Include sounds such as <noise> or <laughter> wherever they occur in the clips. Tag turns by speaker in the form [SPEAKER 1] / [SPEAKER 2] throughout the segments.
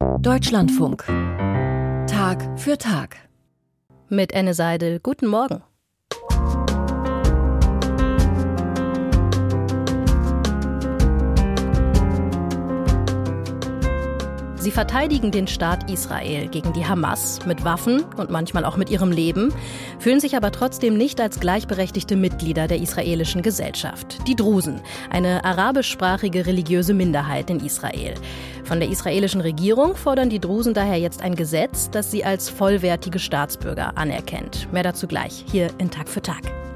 [SPEAKER 1] Deutschlandfunk. Tag für Tag.
[SPEAKER 2] Mit Anne Seidel. Guten Morgen. Sie verteidigen den Staat Israel gegen die Hamas mit Waffen und manchmal auch mit ihrem Leben, fühlen sich aber trotzdem nicht als gleichberechtigte Mitglieder der israelischen Gesellschaft. Die Drusen, eine arabischsprachige religiöse Minderheit in Israel. Von der israelischen Regierung fordern die Drusen daher jetzt ein Gesetz, das sie als vollwertige Staatsbürger anerkennt. Mehr dazu gleich hier in Tag für Tag.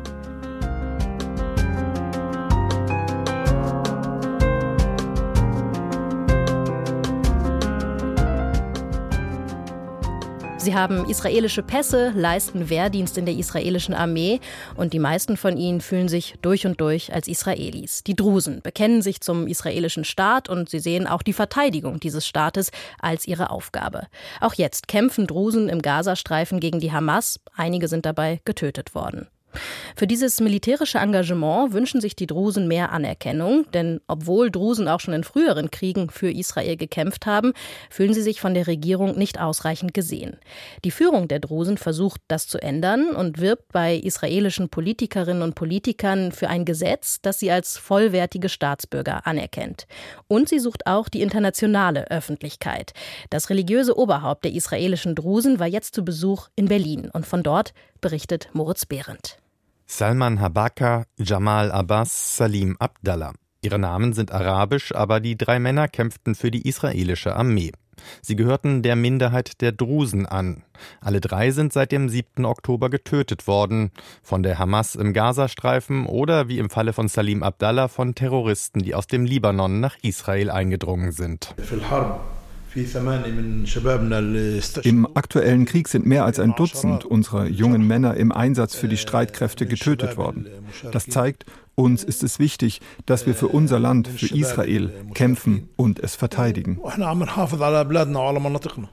[SPEAKER 2] Sie haben israelische Pässe, leisten Wehrdienst in der israelischen Armee und die meisten von ihnen fühlen sich durch und durch als Israelis. Die Drusen bekennen sich zum israelischen Staat und sie sehen auch die Verteidigung dieses Staates als ihre Aufgabe. Auch jetzt kämpfen Drusen im Gazastreifen gegen die Hamas. Einige sind dabei getötet worden. Für dieses militärische Engagement wünschen sich die Drusen mehr Anerkennung, denn obwohl Drusen auch schon in früheren Kriegen für Israel gekämpft haben, fühlen sie sich von der Regierung nicht ausreichend gesehen. Die Führung der Drusen versucht, das zu ändern und wirbt bei israelischen Politikerinnen und Politikern für ein Gesetz, das sie als vollwertige Staatsbürger anerkennt. Und sie sucht auch die internationale Öffentlichkeit. Das religiöse Oberhaupt der israelischen Drusen war jetzt zu Besuch in Berlin und von dort berichtet Moritz Behrendt.
[SPEAKER 3] Salman Habaka, Jamal Abbas, Salim Abdallah. Ihre Namen sind arabisch, aber die drei Männer kämpften für die israelische Armee. Sie gehörten der Minderheit der Drusen an. Alle drei sind seit dem 7. Oktober getötet worden, von der Hamas im Gazastreifen oder wie im Falle von Salim Abdallah von Terroristen, die aus dem Libanon nach Israel eingedrungen sind.
[SPEAKER 4] Im aktuellen Krieg sind mehr als ein Dutzend unserer jungen Männer im Einsatz für die Streitkräfte getötet worden. Das zeigt, uns ist es wichtig, dass wir für unser Land, für Israel, kämpfen und es verteidigen.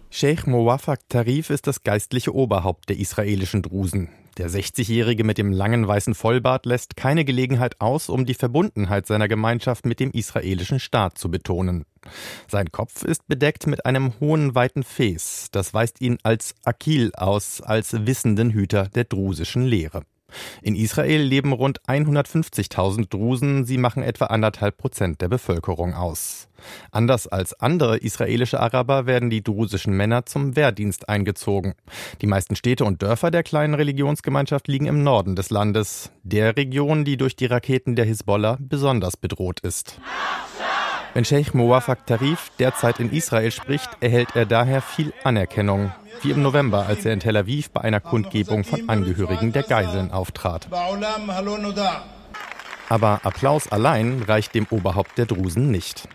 [SPEAKER 3] Sheikh Mowafak Tarif ist das geistliche Oberhaupt der israelischen Drusen. Der 60-Jährige mit dem langen weißen Vollbart lässt keine Gelegenheit aus, um die Verbundenheit seiner Gemeinschaft mit dem israelischen Staat zu betonen. Sein Kopf ist bedeckt mit einem hohen, weiten Fes. Das weist ihn als Akil aus, als wissenden Hüter der drusischen Lehre. In Israel leben rund 150.000 Drusen, sie machen etwa anderthalb Prozent der Bevölkerung aus. Anders als andere israelische Araber werden die drusischen Männer zum Wehrdienst eingezogen. Die meisten Städte und Dörfer der kleinen Religionsgemeinschaft liegen im Norden des Landes, der Region, die durch die Raketen der Hisbollah besonders bedroht ist. Wenn Sheikh Mowafak Tarif derzeit in Israel spricht, erhält er daher viel Anerkennung wie im November, als er in Tel Aviv bei einer Kundgebung von Angehörigen der Geiseln auftrat. Aber Applaus allein reicht dem Oberhaupt der Drusen nicht.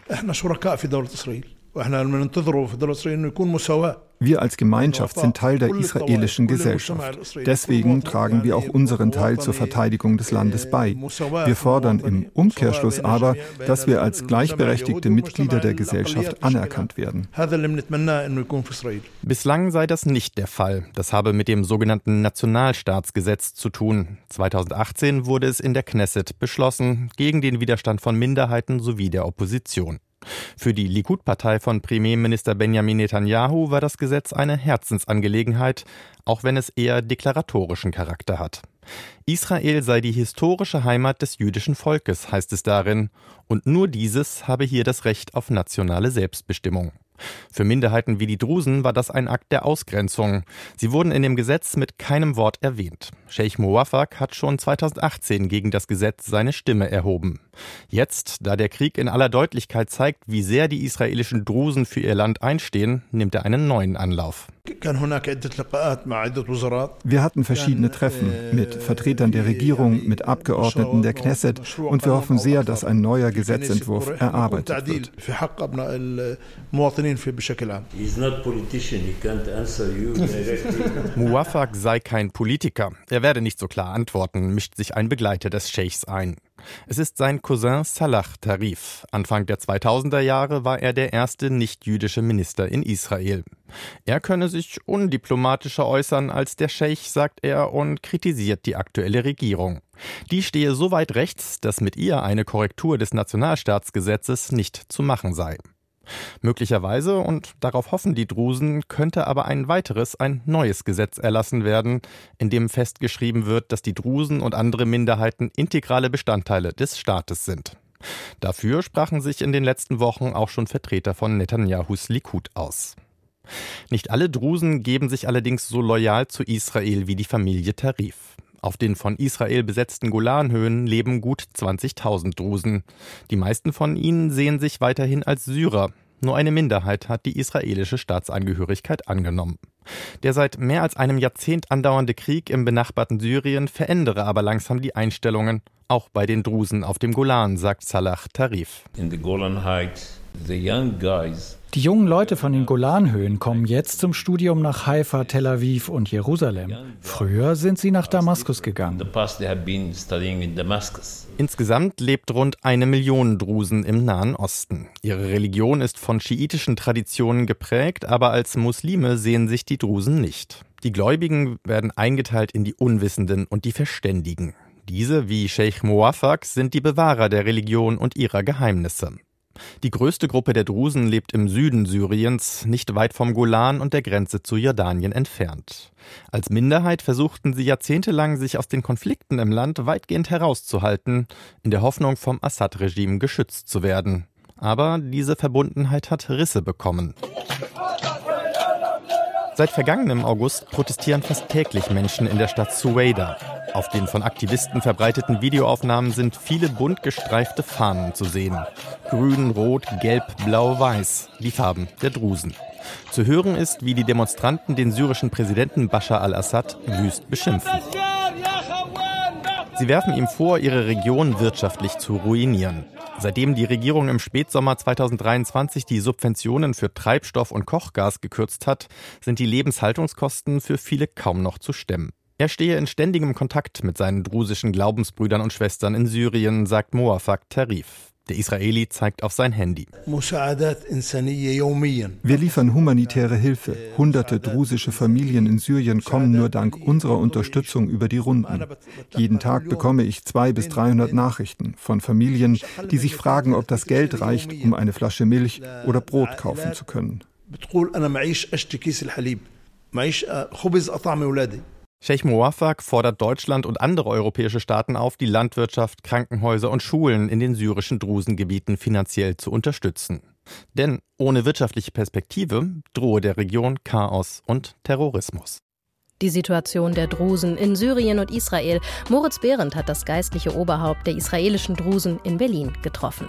[SPEAKER 4] Wir als Gemeinschaft sind Teil der israelischen Gesellschaft. Deswegen tragen wir auch unseren Teil zur Verteidigung des Landes bei. Wir fordern im Umkehrschluss aber, dass wir als gleichberechtigte Mitglieder der Gesellschaft anerkannt werden.
[SPEAKER 3] Bislang sei das nicht der Fall. Das habe mit dem sogenannten Nationalstaatsgesetz zu tun. 2018 wurde es in der Knesset beschlossen, gegen den Widerstand von Minderheiten sowie der Opposition. Für die Likud-Partei von Premierminister Benjamin Netanyahu war das Gesetz eine Herzensangelegenheit, auch wenn es eher deklaratorischen Charakter hat. Israel sei die historische Heimat des jüdischen Volkes, heißt es darin, und nur dieses habe hier das Recht auf nationale Selbstbestimmung. Für Minderheiten wie die Drusen war das ein Akt der Ausgrenzung. Sie wurden in dem Gesetz mit keinem Wort erwähnt. Sheikh Mowafak hat schon 2018 gegen das Gesetz seine Stimme erhoben. Jetzt, da der Krieg in aller Deutlichkeit zeigt, wie sehr die israelischen Drusen für ihr Land einstehen, nimmt er einen neuen Anlauf.
[SPEAKER 4] Wir hatten verschiedene Treffen mit Vertretern der Regierung, mit Abgeordneten der Knesset und wir hoffen sehr, dass ein neuer Gesetzentwurf erarbeitet wird. <laughs>
[SPEAKER 3] Muwafak sei kein Politiker. Er werde nicht so klar antworten, mischt sich ein Begleiter des Scheichs ein. Es ist sein Cousin Salah Tarif. Anfang der 2000er Jahre war er der erste nicht-jüdische Minister in Israel. Er könne sich undiplomatischer äußern als der Scheich, sagt er, und kritisiert die aktuelle Regierung. Die stehe so weit rechts, dass mit ihr eine Korrektur des Nationalstaatsgesetzes nicht zu machen sei. Möglicherweise, und darauf hoffen die Drusen, könnte aber ein weiteres, ein neues Gesetz erlassen werden, in dem festgeschrieben wird, dass die Drusen und andere Minderheiten integrale Bestandteile des Staates sind. Dafür sprachen sich in den letzten Wochen auch schon Vertreter von Netanyahus Likud aus. Nicht alle Drusen geben sich allerdings so loyal zu Israel wie die Familie Tarif. Auf den von Israel besetzten Golanhöhen leben gut 20.000 Drusen. Die meisten von ihnen sehen sich weiterhin als Syrer. Nur eine Minderheit hat die israelische Staatsangehörigkeit angenommen. Der seit mehr als einem Jahrzehnt andauernde Krieg im benachbarten Syrien verändere aber langsam die Einstellungen, auch bei den Drusen auf dem Golan, sagt Salah Tarif. In the Golan Heights,
[SPEAKER 5] the young guys die jungen Leute von den Golanhöhen kommen jetzt zum Studium nach Haifa, Tel Aviv und Jerusalem. Früher sind sie nach Damaskus gegangen.
[SPEAKER 3] Insgesamt lebt rund eine Million Drusen im Nahen Osten. Ihre Religion ist von schiitischen Traditionen geprägt, aber als Muslime sehen sich die Drusen nicht. Die Gläubigen werden eingeteilt in die Unwissenden und die Verständigen. Diese, wie Sheikh Muwafak, sind die Bewahrer der Religion und ihrer Geheimnisse. Die größte Gruppe der Drusen lebt im Süden Syriens, nicht weit vom Golan und der Grenze zu Jordanien entfernt. Als Minderheit versuchten sie jahrzehntelang, sich aus den Konflikten im Land weitgehend herauszuhalten, in der Hoffnung, vom Assad-Regime geschützt zu werden. Aber diese Verbundenheit hat Risse bekommen. Seit vergangenem August protestieren fast täglich Menschen in der Stadt Suwaida. Auf den von Aktivisten verbreiteten Videoaufnahmen sind viele bunt gestreifte Fahnen zu sehen. Grün, Rot, Gelb, Blau, Weiß, die Farben der Drusen. Zu hören ist, wie die Demonstranten den syrischen Präsidenten Bashar al-Assad wüst beschimpfen. Sie werfen ihm vor, ihre Region wirtschaftlich zu ruinieren. Seitdem die Regierung im Spätsommer 2023 die Subventionen für Treibstoff und Kochgas gekürzt hat, sind die Lebenshaltungskosten für viele kaum noch zu stemmen. Er stehe in ständigem Kontakt mit seinen drusischen Glaubensbrüdern und Schwestern in Syrien, sagt Moafak Tarif. Der Israeli zeigt auf sein Handy.
[SPEAKER 4] Wir liefern humanitäre Hilfe. Hunderte drusische Familien in Syrien kommen nur dank unserer Unterstützung über die Runden. Jeden Tag bekomme ich zwei bis 300 Nachrichten von Familien, die sich fragen, ob das Geld reicht, um eine Flasche Milch oder Brot kaufen zu können.
[SPEAKER 3] Sheikh Mowaffaq fordert Deutschland und andere europäische Staaten auf, die Landwirtschaft, Krankenhäuser und Schulen in den syrischen Drusengebieten finanziell zu unterstützen. Denn ohne wirtschaftliche Perspektive drohe der Region Chaos und Terrorismus.
[SPEAKER 2] Die Situation der Drusen in Syrien und Israel. Moritz Behrendt hat das geistliche Oberhaupt der israelischen Drusen in Berlin getroffen.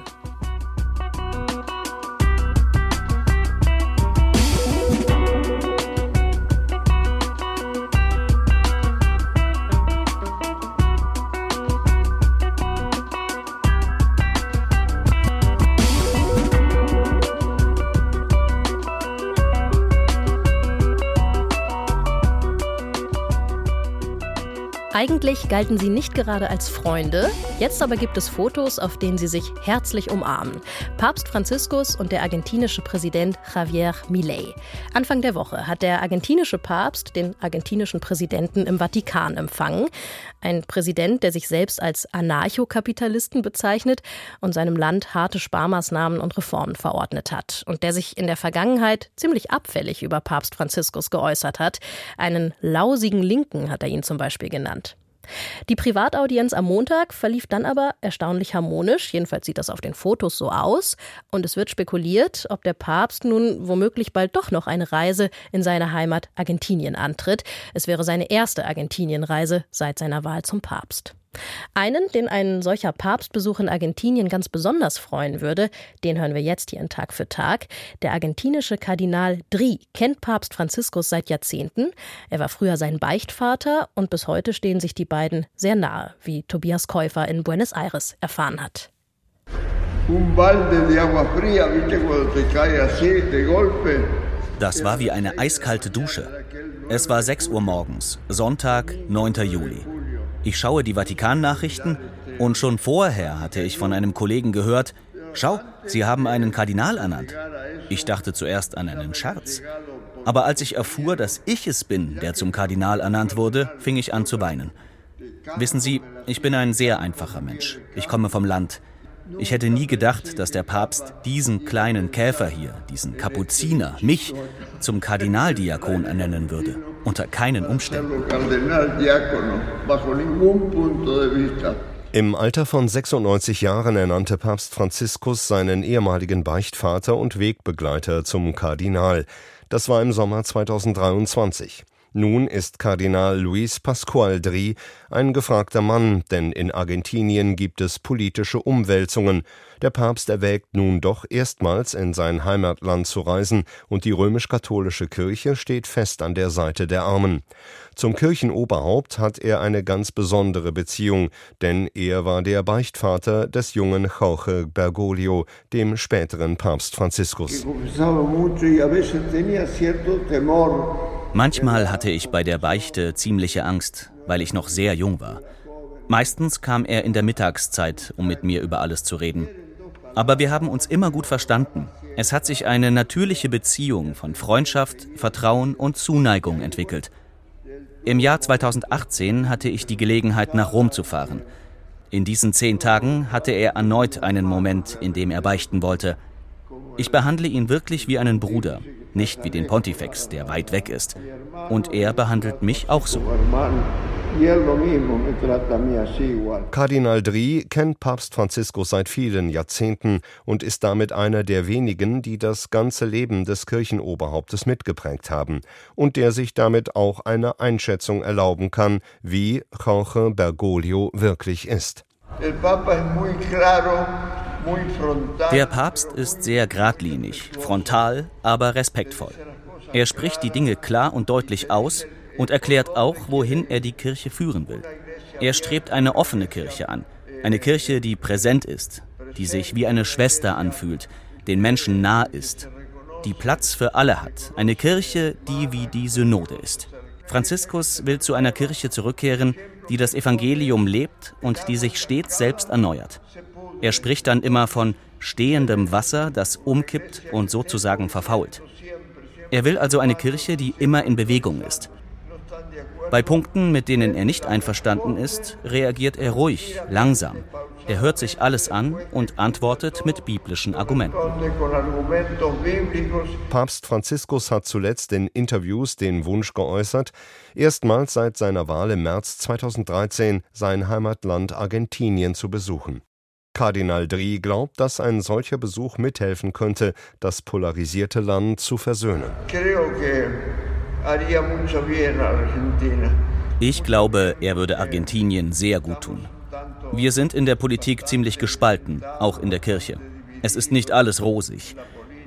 [SPEAKER 2] Eigentlich galten sie nicht gerade als Freunde, jetzt aber gibt es Fotos, auf denen sie sich herzlich umarmen. Papst Franziskus und der argentinische Präsident Javier Milei. Anfang der Woche hat der argentinische Papst den argentinischen Präsidenten im Vatikan empfangen. Ein Präsident, der sich selbst als Anarchokapitalisten bezeichnet und seinem Land harte Sparmaßnahmen und Reformen verordnet hat und der sich in der Vergangenheit ziemlich abfällig über Papst Franziskus geäußert hat. Einen lausigen Linken hat er ihn zum Beispiel genannt. Die Privataudienz am Montag verlief dann aber erstaunlich harmonisch, jedenfalls sieht das auf den Fotos so aus, und es wird spekuliert, ob der Papst nun womöglich bald doch noch eine Reise in seine Heimat Argentinien antritt. Es wäre seine erste Argentinienreise seit seiner Wahl zum Papst. Einen, den ein solcher Papstbesuch in Argentinien ganz besonders freuen würde, den hören wir jetzt hier in Tag für Tag. Der argentinische Kardinal Dri kennt Papst Franziskus seit Jahrzehnten. Er war früher sein Beichtvater und bis heute stehen sich die beiden sehr nahe, wie Tobias Käufer in Buenos Aires erfahren hat.
[SPEAKER 6] Das war wie eine eiskalte Dusche. Es war 6 Uhr morgens, Sonntag, 9. Juli. Ich schaue die Vatikan-Nachrichten und schon vorher hatte ich von einem Kollegen gehört, schau, Sie haben einen Kardinal ernannt. Ich dachte zuerst an einen Scherz. Aber als ich erfuhr, dass ich es bin, der zum Kardinal ernannt wurde, fing ich an zu weinen. Wissen Sie, ich bin ein sehr einfacher Mensch. Ich komme vom Land. Ich hätte nie gedacht, dass der Papst diesen kleinen Käfer hier, diesen Kapuziner, mich zum Kardinaldiakon ernennen würde. Unter keinen Umständen.
[SPEAKER 7] Im Alter von 96 Jahren ernannte Papst Franziskus seinen ehemaligen Beichtvater und Wegbegleiter zum Kardinal. Das war im Sommer 2023. Nun ist Kardinal Luis Pascual Dri ein gefragter Mann, denn in Argentinien gibt es politische Umwälzungen. Der Papst erwägt nun doch erstmals in sein Heimatland zu reisen und die römisch-katholische Kirche steht fest an der Seite der Armen. Zum Kirchenoberhaupt hat er eine ganz besondere Beziehung, denn er war der Beichtvater des jungen Jorge Bergoglio, dem späteren Papst Franziskus.
[SPEAKER 6] Manchmal hatte ich bei der Beichte ziemliche Angst, weil ich noch sehr jung war. Meistens kam er in der Mittagszeit, um mit mir über alles zu reden. Aber wir haben uns immer gut verstanden. Es hat sich eine natürliche Beziehung von Freundschaft, Vertrauen und Zuneigung entwickelt. Im Jahr 2018 hatte ich die Gelegenheit, nach Rom zu fahren. In diesen zehn Tagen hatte er erneut einen Moment, in dem er beichten wollte. Ich behandle ihn wirklich wie einen Bruder, nicht wie den Pontifex, der weit weg ist. Und er behandelt mich auch so.
[SPEAKER 7] Kardinal Dri kennt Papst Franziskus seit vielen Jahrzehnten und ist damit einer der wenigen, die das ganze Leben des Kirchenoberhauptes mitgeprägt haben und der sich damit auch eine Einschätzung erlauben kann, wie Jorge Bergoglio wirklich ist.
[SPEAKER 6] Der Papst ist sehr geradlinig, frontal, aber respektvoll. Er spricht die Dinge klar und deutlich aus und erklärt auch, wohin er die Kirche führen will. Er strebt eine offene Kirche an, eine Kirche, die präsent ist, die sich wie eine Schwester anfühlt, den Menschen nah ist, die Platz für alle hat, eine Kirche, die wie die Synode ist. Franziskus will zu einer Kirche zurückkehren, die das Evangelium lebt und die sich stets selbst erneuert. Er spricht dann immer von stehendem Wasser, das umkippt und sozusagen verfault. Er will also eine Kirche, die immer in Bewegung ist. Bei Punkten, mit denen er nicht einverstanden ist, reagiert er ruhig, langsam. Er hört sich alles an und antwortet mit biblischen Argumenten.
[SPEAKER 7] Papst Franziskus hat zuletzt in Interviews den Wunsch geäußert, erstmals seit seiner Wahl im März 2013 sein Heimatland Argentinien zu besuchen. Kardinal Dri glaubt, dass ein solcher Besuch mithelfen könnte, das polarisierte Land zu versöhnen.
[SPEAKER 6] Ich glaube, er würde Argentinien sehr gut tun. Wir sind in der Politik ziemlich gespalten, auch in der Kirche. Es ist nicht alles rosig.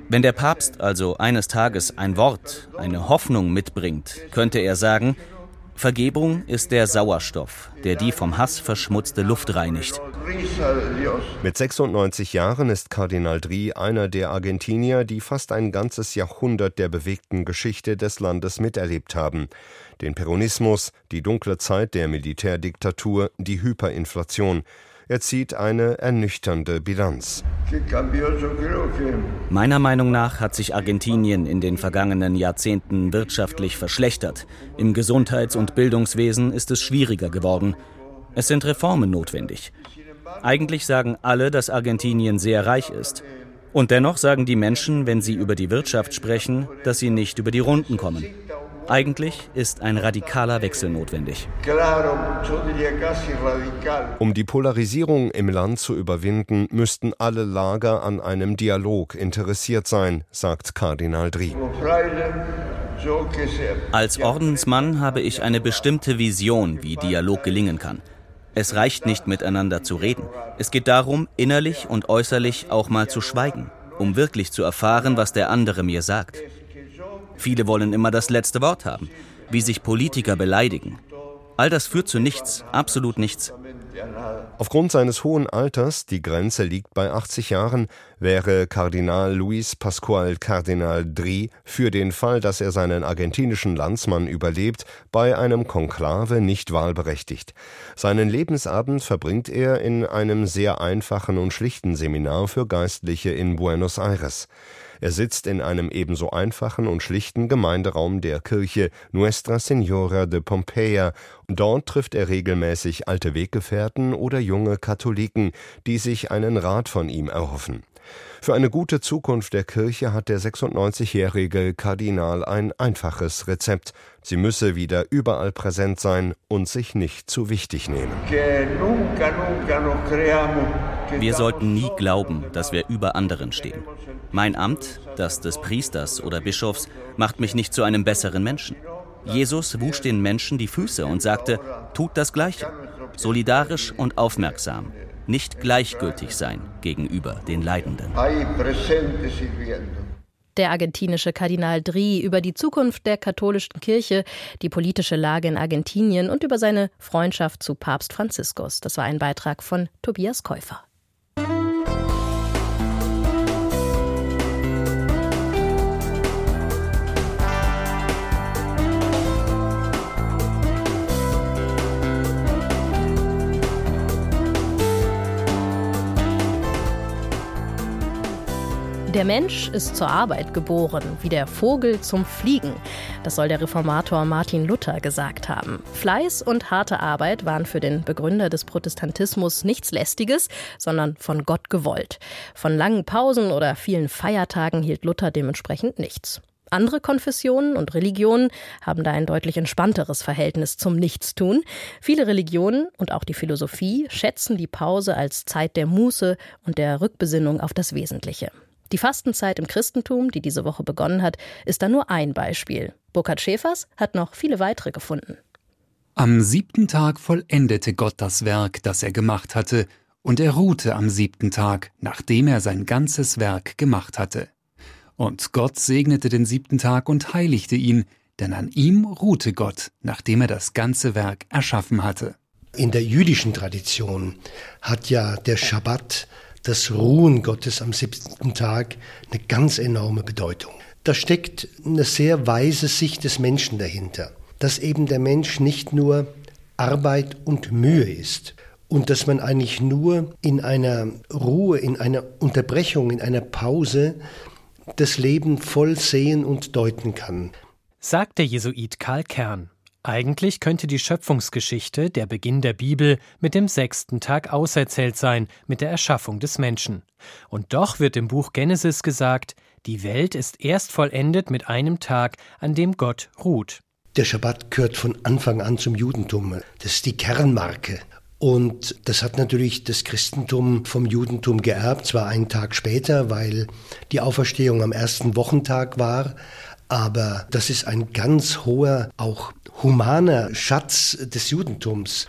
[SPEAKER 6] Wenn der Papst also eines Tages ein Wort, eine Hoffnung mitbringt, könnte er sagen, Vergebung ist der Sauerstoff, der die vom Hass verschmutzte Luft reinigt.
[SPEAKER 7] Mit 96 Jahren ist Kardinal Dri einer der Argentinier, die fast ein ganzes Jahrhundert der bewegten Geschichte des Landes miterlebt haben. Den Peronismus, die dunkle Zeit der Militärdiktatur, die Hyperinflation. Er zieht eine ernüchternde Bilanz.
[SPEAKER 6] Meiner Meinung nach hat sich Argentinien in den vergangenen Jahrzehnten wirtschaftlich verschlechtert. Im Gesundheits- und Bildungswesen ist es schwieriger geworden. Es sind Reformen notwendig. Eigentlich sagen alle, dass Argentinien sehr reich ist. Und dennoch sagen die Menschen, wenn sie über die Wirtschaft sprechen, dass sie nicht über die Runden kommen. Eigentlich ist ein radikaler Wechsel notwendig.
[SPEAKER 7] Um die Polarisierung im Land zu überwinden, müssten alle Lager an einem Dialog interessiert sein, sagt Kardinal Dri.
[SPEAKER 6] Als Ordensmann habe ich eine bestimmte Vision, wie Dialog gelingen kann. Es reicht nicht miteinander zu reden. Es geht darum, innerlich und äußerlich auch mal zu schweigen, um wirklich zu erfahren, was der andere mir sagt. Viele wollen immer das letzte Wort haben, wie sich Politiker beleidigen. All das führt zu nichts, absolut nichts.
[SPEAKER 7] Aufgrund seines hohen Alters, die Grenze liegt bei 80 Jahren, wäre Kardinal Luis Pascual Kardinal Dri für den Fall, dass er seinen argentinischen Landsmann überlebt, bei einem Konklave nicht wahlberechtigt. Seinen Lebensabend verbringt er in einem sehr einfachen und schlichten Seminar für Geistliche in Buenos Aires. Er sitzt in einem ebenso einfachen und schlichten Gemeinderaum der Kirche Nuestra Señora de Pompeia. Dort trifft er regelmäßig alte Weggefährten oder junge Katholiken, die sich einen Rat von ihm erhoffen. Für eine gute Zukunft der Kirche hat der 96-jährige Kardinal ein einfaches Rezept. Sie müsse wieder überall präsent sein und sich nicht zu wichtig nehmen.
[SPEAKER 6] Wir sollten nie glauben, dass wir über anderen stehen. Mein Amt, das des Priesters oder Bischofs, macht mich nicht zu einem besseren Menschen. Jesus wusch den Menschen die Füße und sagte, tut das Gleiche, solidarisch und aufmerksam, nicht gleichgültig sein gegenüber den Leidenden.
[SPEAKER 2] Der argentinische Kardinal Dri über die Zukunft der katholischen Kirche, die politische Lage in Argentinien und über seine Freundschaft zu Papst Franziskus. Das war ein Beitrag von Tobias Käufer. Der Mensch ist zur Arbeit geboren, wie der Vogel zum Fliegen. Das soll der Reformator Martin Luther gesagt haben. Fleiß und harte Arbeit waren für den Begründer des Protestantismus nichts Lästiges, sondern von Gott gewollt. Von langen Pausen oder vielen Feiertagen hielt Luther dementsprechend nichts. Andere Konfessionen und Religionen haben da ein deutlich entspannteres Verhältnis zum Nichtstun. Viele Religionen und auch die Philosophie schätzen die Pause als Zeit der Muße und der Rückbesinnung auf das Wesentliche. Die Fastenzeit im Christentum, die diese Woche begonnen hat, ist da nur ein Beispiel. Burkhard Schäfers hat noch viele weitere gefunden.
[SPEAKER 8] Am siebten Tag vollendete Gott das Werk, das er gemacht hatte, und er ruhte am siebten Tag, nachdem er sein ganzes Werk gemacht hatte. Und Gott segnete den siebten Tag und heiligte ihn, denn an ihm ruhte Gott, nachdem er das ganze Werk erschaffen hatte.
[SPEAKER 9] In der jüdischen Tradition hat ja der Schabbat das Ruhen Gottes am siebten Tag eine ganz enorme Bedeutung. Da steckt eine sehr weise Sicht des Menschen dahinter, dass eben der Mensch nicht nur Arbeit und Mühe ist und dass man eigentlich nur in einer Ruhe, in einer Unterbrechung, in einer Pause das Leben voll sehen und deuten kann.
[SPEAKER 10] Sagt der Jesuit Karl Kern. Eigentlich könnte die Schöpfungsgeschichte, der Beginn der Bibel, mit dem sechsten Tag auserzählt sein, mit der Erschaffung des Menschen. Und doch wird im Buch Genesis gesagt, die Welt ist erst vollendet mit einem Tag, an dem Gott ruht.
[SPEAKER 9] Der Schabbat gehört von Anfang an zum Judentum. Das ist die Kernmarke. Und das hat natürlich das Christentum vom Judentum geerbt, zwar einen Tag später, weil die Auferstehung am ersten Wochentag war, aber das ist ein ganz hoher, auch humaner Schatz des Judentums.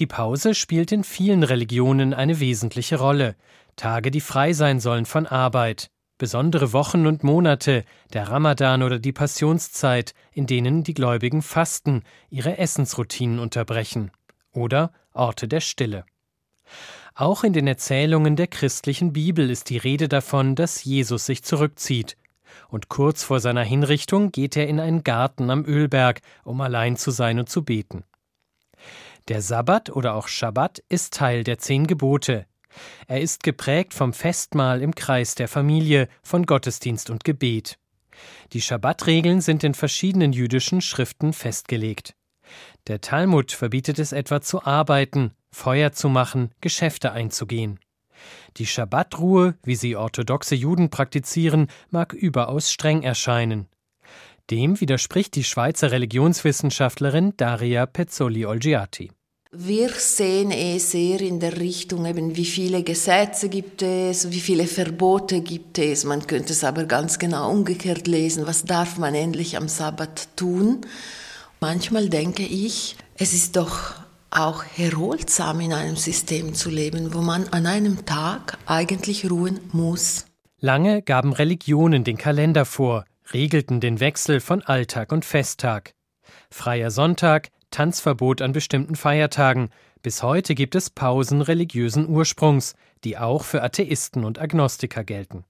[SPEAKER 10] Die Pause spielt in vielen Religionen eine wesentliche Rolle. Tage, die frei sein sollen von Arbeit. Besondere Wochen und Monate, der Ramadan oder die Passionszeit, in denen die Gläubigen fasten, ihre Essensroutinen unterbrechen. Oder Orte der Stille. Auch in den Erzählungen der christlichen Bibel ist die Rede davon, dass Jesus sich zurückzieht, und kurz vor seiner Hinrichtung geht er in einen Garten am Ölberg, um allein zu sein und zu beten. Der Sabbat oder auch Schabbat ist Teil der zehn Gebote. Er ist geprägt vom Festmahl im Kreis der Familie, von Gottesdienst und Gebet. Die Schabbatregeln sind in verschiedenen jüdischen Schriften festgelegt. Der Talmud verbietet es etwa zu arbeiten, Feuer zu machen, Geschäfte einzugehen. Die Schabbatruhe, wie sie orthodoxe Juden praktizieren, mag überaus streng erscheinen. Dem widerspricht die Schweizer Religionswissenschaftlerin Daria Pezzoli-Olgiati.
[SPEAKER 11] Wir sehen es sehr in der Richtung, eben wie viele Gesetze gibt es, wie viele Verbote gibt es. Man könnte es aber ganz genau umgekehrt lesen. Was darf man endlich am Sabbat tun? Manchmal denke ich, es ist doch auch erholsam in einem System zu leben, wo man an einem Tag eigentlich ruhen muss.
[SPEAKER 10] Lange gaben Religionen den Kalender vor, regelten den Wechsel von Alltag und Festtag. Freier Sonntag, Tanzverbot an bestimmten Feiertagen. Bis heute gibt es Pausen religiösen Ursprungs, die auch für Atheisten und Agnostiker gelten.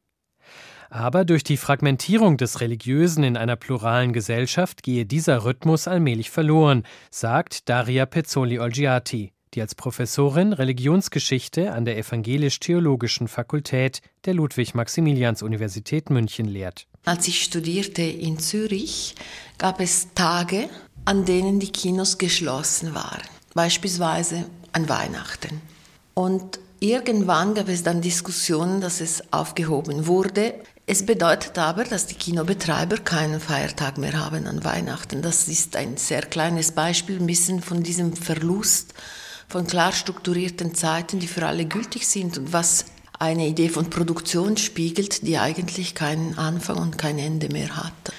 [SPEAKER 10] Aber durch die Fragmentierung des Religiösen in einer pluralen Gesellschaft gehe dieser Rhythmus allmählich verloren, sagt Daria Pezzoli-Olgiati. die als Professorin Religionsgeschichte an der Evangelisch-Theologischen Fakultät der Ludwig-Maximilians-Universität München lehrt.
[SPEAKER 11] Als ich studierte in Zürich, gab es Tage, an denen die Kinos geschlossen waren, beispielsweise an Weihnachten. Und irgendwann gab es dann Diskussionen, dass es aufgehoben wurde. Es bedeutet aber, dass die Kinobetreiber keinen Feiertag mehr haben an Weihnachten. Das ist ein sehr kleines Beispiel, ein bisschen von diesem Verlust von klar strukturierten Zeiten, die für alle gültig sind und was eine Idee von Produktion spiegelt, die eigentlich keinen Anfang und kein Ende mehr hat.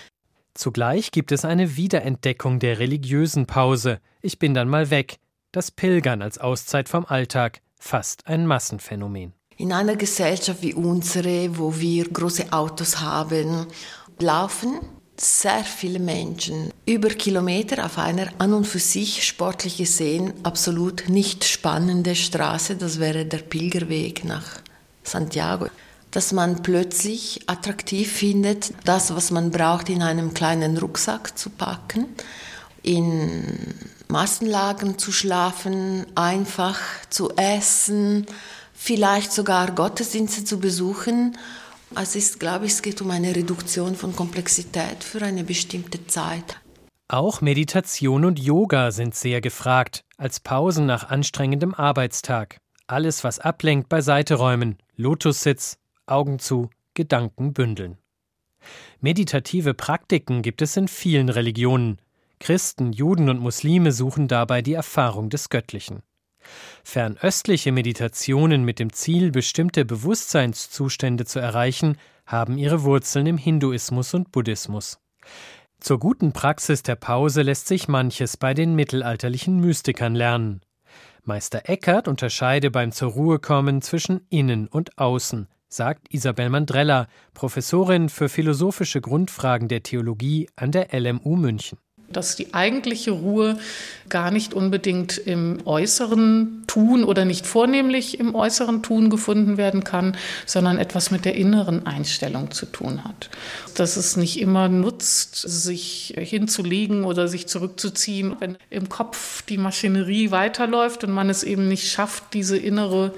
[SPEAKER 10] Zugleich gibt es eine Wiederentdeckung der religiösen Pause. Ich bin dann mal weg. Das Pilgern als Auszeit vom Alltag, fast ein Massenphänomen.
[SPEAKER 11] In einer Gesellschaft wie unsere, wo wir große Autos haben, laufen sehr viele Menschen über Kilometer auf einer an und für sich sportlich gesehen absolut nicht spannende Straße, das wäre der Pilgerweg nach Santiago, dass man plötzlich attraktiv findet, das, was man braucht, in einem kleinen Rucksack zu packen, in Massenlagern zu schlafen, einfach zu essen, vielleicht sogar Gottesdienste zu besuchen es ist, glaube ich, es geht um eine Reduktion von Komplexität für eine bestimmte Zeit.
[SPEAKER 10] Auch Meditation und Yoga sind sehr gefragt, als Pausen nach anstrengendem Arbeitstag. Alles, was ablenkt, beiseite räumen, Lotussitz, Augen zu, Gedanken bündeln. Meditative Praktiken gibt es in vielen Religionen. Christen, Juden und Muslime suchen dabei die Erfahrung des Göttlichen. Fernöstliche Meditationen mit dem Ziel, bestimmte Bewusstseinszustände zu erreichen, haben ihre Wurzeln im Hinduismus und Buddhismus. Zur guten Praxis der Pause lässt sich manches bei den mittelalterlichen Mystikern lernen. Meister Eckert unterscheide beim zur Ruhe kommen zwischen Innen und Außen, sagt Isabel Mandrella, Professorin für philosophische Grundfragen der Theologie an der LMU München
[SPEAKER 12] dass die eigentliche Ruhe gar nicht unbedingt im äußeren Tun oder nicht vornehmlich im äußeren Tun gefunden werden kann, sondern etwas mit der inneren Einstellung zu tun hat. Dass es nicht immer nutzt, sich hinzulegen oder sich zurückzuziehen, wenn im Kopf die Maschinerie weiterläuft und man es eben nicht schafft, diese innere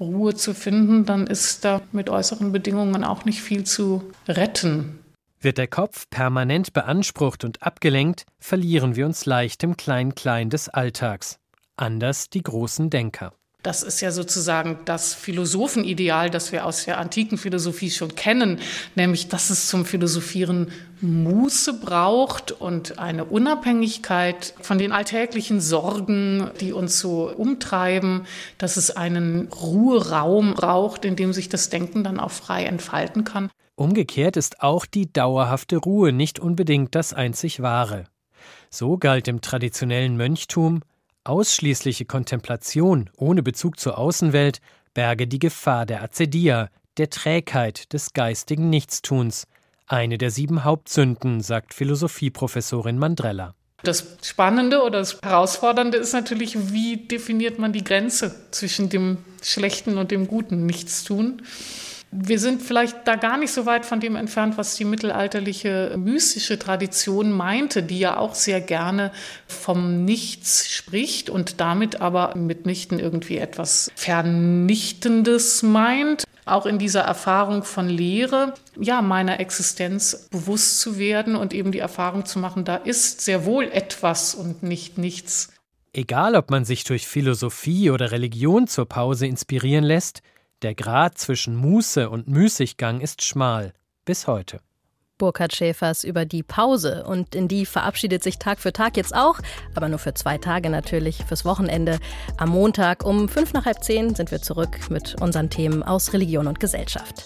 [SPEAKER 12] Ruhe zu finden, dann ist da mit äußeren Bedingungen auch nicht viel zu retten.
[SPEAKER 10] Wird der Kopf permanent beansprucht und abgelenkt, verlieren wir uns leicht im Klein-Klein des Alltags. Anders die großen Denker.
[SPEAKER 12] Das ist ja sozusagen das Philosophenideal, das wir aus der antiken Philosophie schon kennen, nämlich dass es zum Philosophieren Muße braucht und eine Unabhängigkeit von den alltäglichen Sorgen, die uns so umtreiben, dass es einen Ruheraum braucht, in dem sich das Denken dann auch frei entfalten kann.
[SPEAKER 10] Umgekehrt ist auch die dauerhafte Ruhe nicht unbedingt das einzig Wahre. So galt im traditionellen Mönchtum ausschließliche Kontemplation ohne Bezug zur Außenwelt berge die Gefahr der Acedia, der Trägheit, des geistigen Nichtstuns, eine der sieben Hauptsünden, sagt Philosophieprofessorin Mandrella.
[SPEAKER 12] Das Spannende oder das Herausfordernde ist natürlich, wie definiert man die Grenze zwischen dem schlechten und dem guten Nichtstun wir sind vielleicht da gar nicht so weit von dem entfernt, was die mittelalterliche mystische Tradition meinte, die ja auch sehr gerne vom Nichts spricht und damit aber mitnichten irgendwie etwas Vernichtendes meint. Auch in dieser Erfahrung von Lehre, ja, meiner Existenz bewusst zu werden und eben die Erfahrung zu machen, da ist sehr wohl etwas und nicht nichts.
[SPEAKER 10] Egal, ob man sich durch Philosophie oder Religion zur Pause inspirieren lässt, der Grad zwischen Muße und Müßiggang ist schmal, bis heute.
[SPEAKER 2] Burkhard Schäfers über die Pause. Und in die verabschiedet sich Tag für Tag jetzt auch, aber nur für zwei Tage natürlich, fürs Wochenende. Am Montag um fünf nach halb zehn sind wir zurück mit unseren Themen aus Religion und Gesellschaft.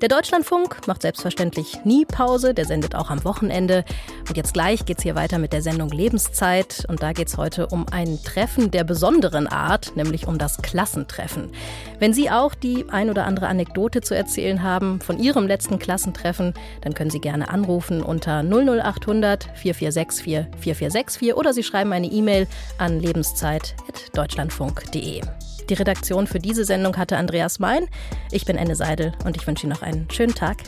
[SPEAKER 2] Der Deutschlandfunk macht selbstverständlich nie Pause, der sendet auch am Wochenende. Und jetzt gleich geht es hier weiter mit der Sendung Lebenszeit. Und da geht es heute um ein Treffen der besonderen Art, nämlich um das Klassentreffen. Wenn Sie auch die ein oder andere Anekdote zu erzählen haben von Ihrem letzten Klassentreffen, dann können Sie gerne gerne anrufen unter 00800 4464 4464 oder Sie schreiben eine E-Mail an lebenszeit.deutschlandfunk.de. Die Redaktion für diese Sendung hatte Andreas Mein. Ich bin Enne Seidel und ich wünsche Ihnen noch einen schönen Tag.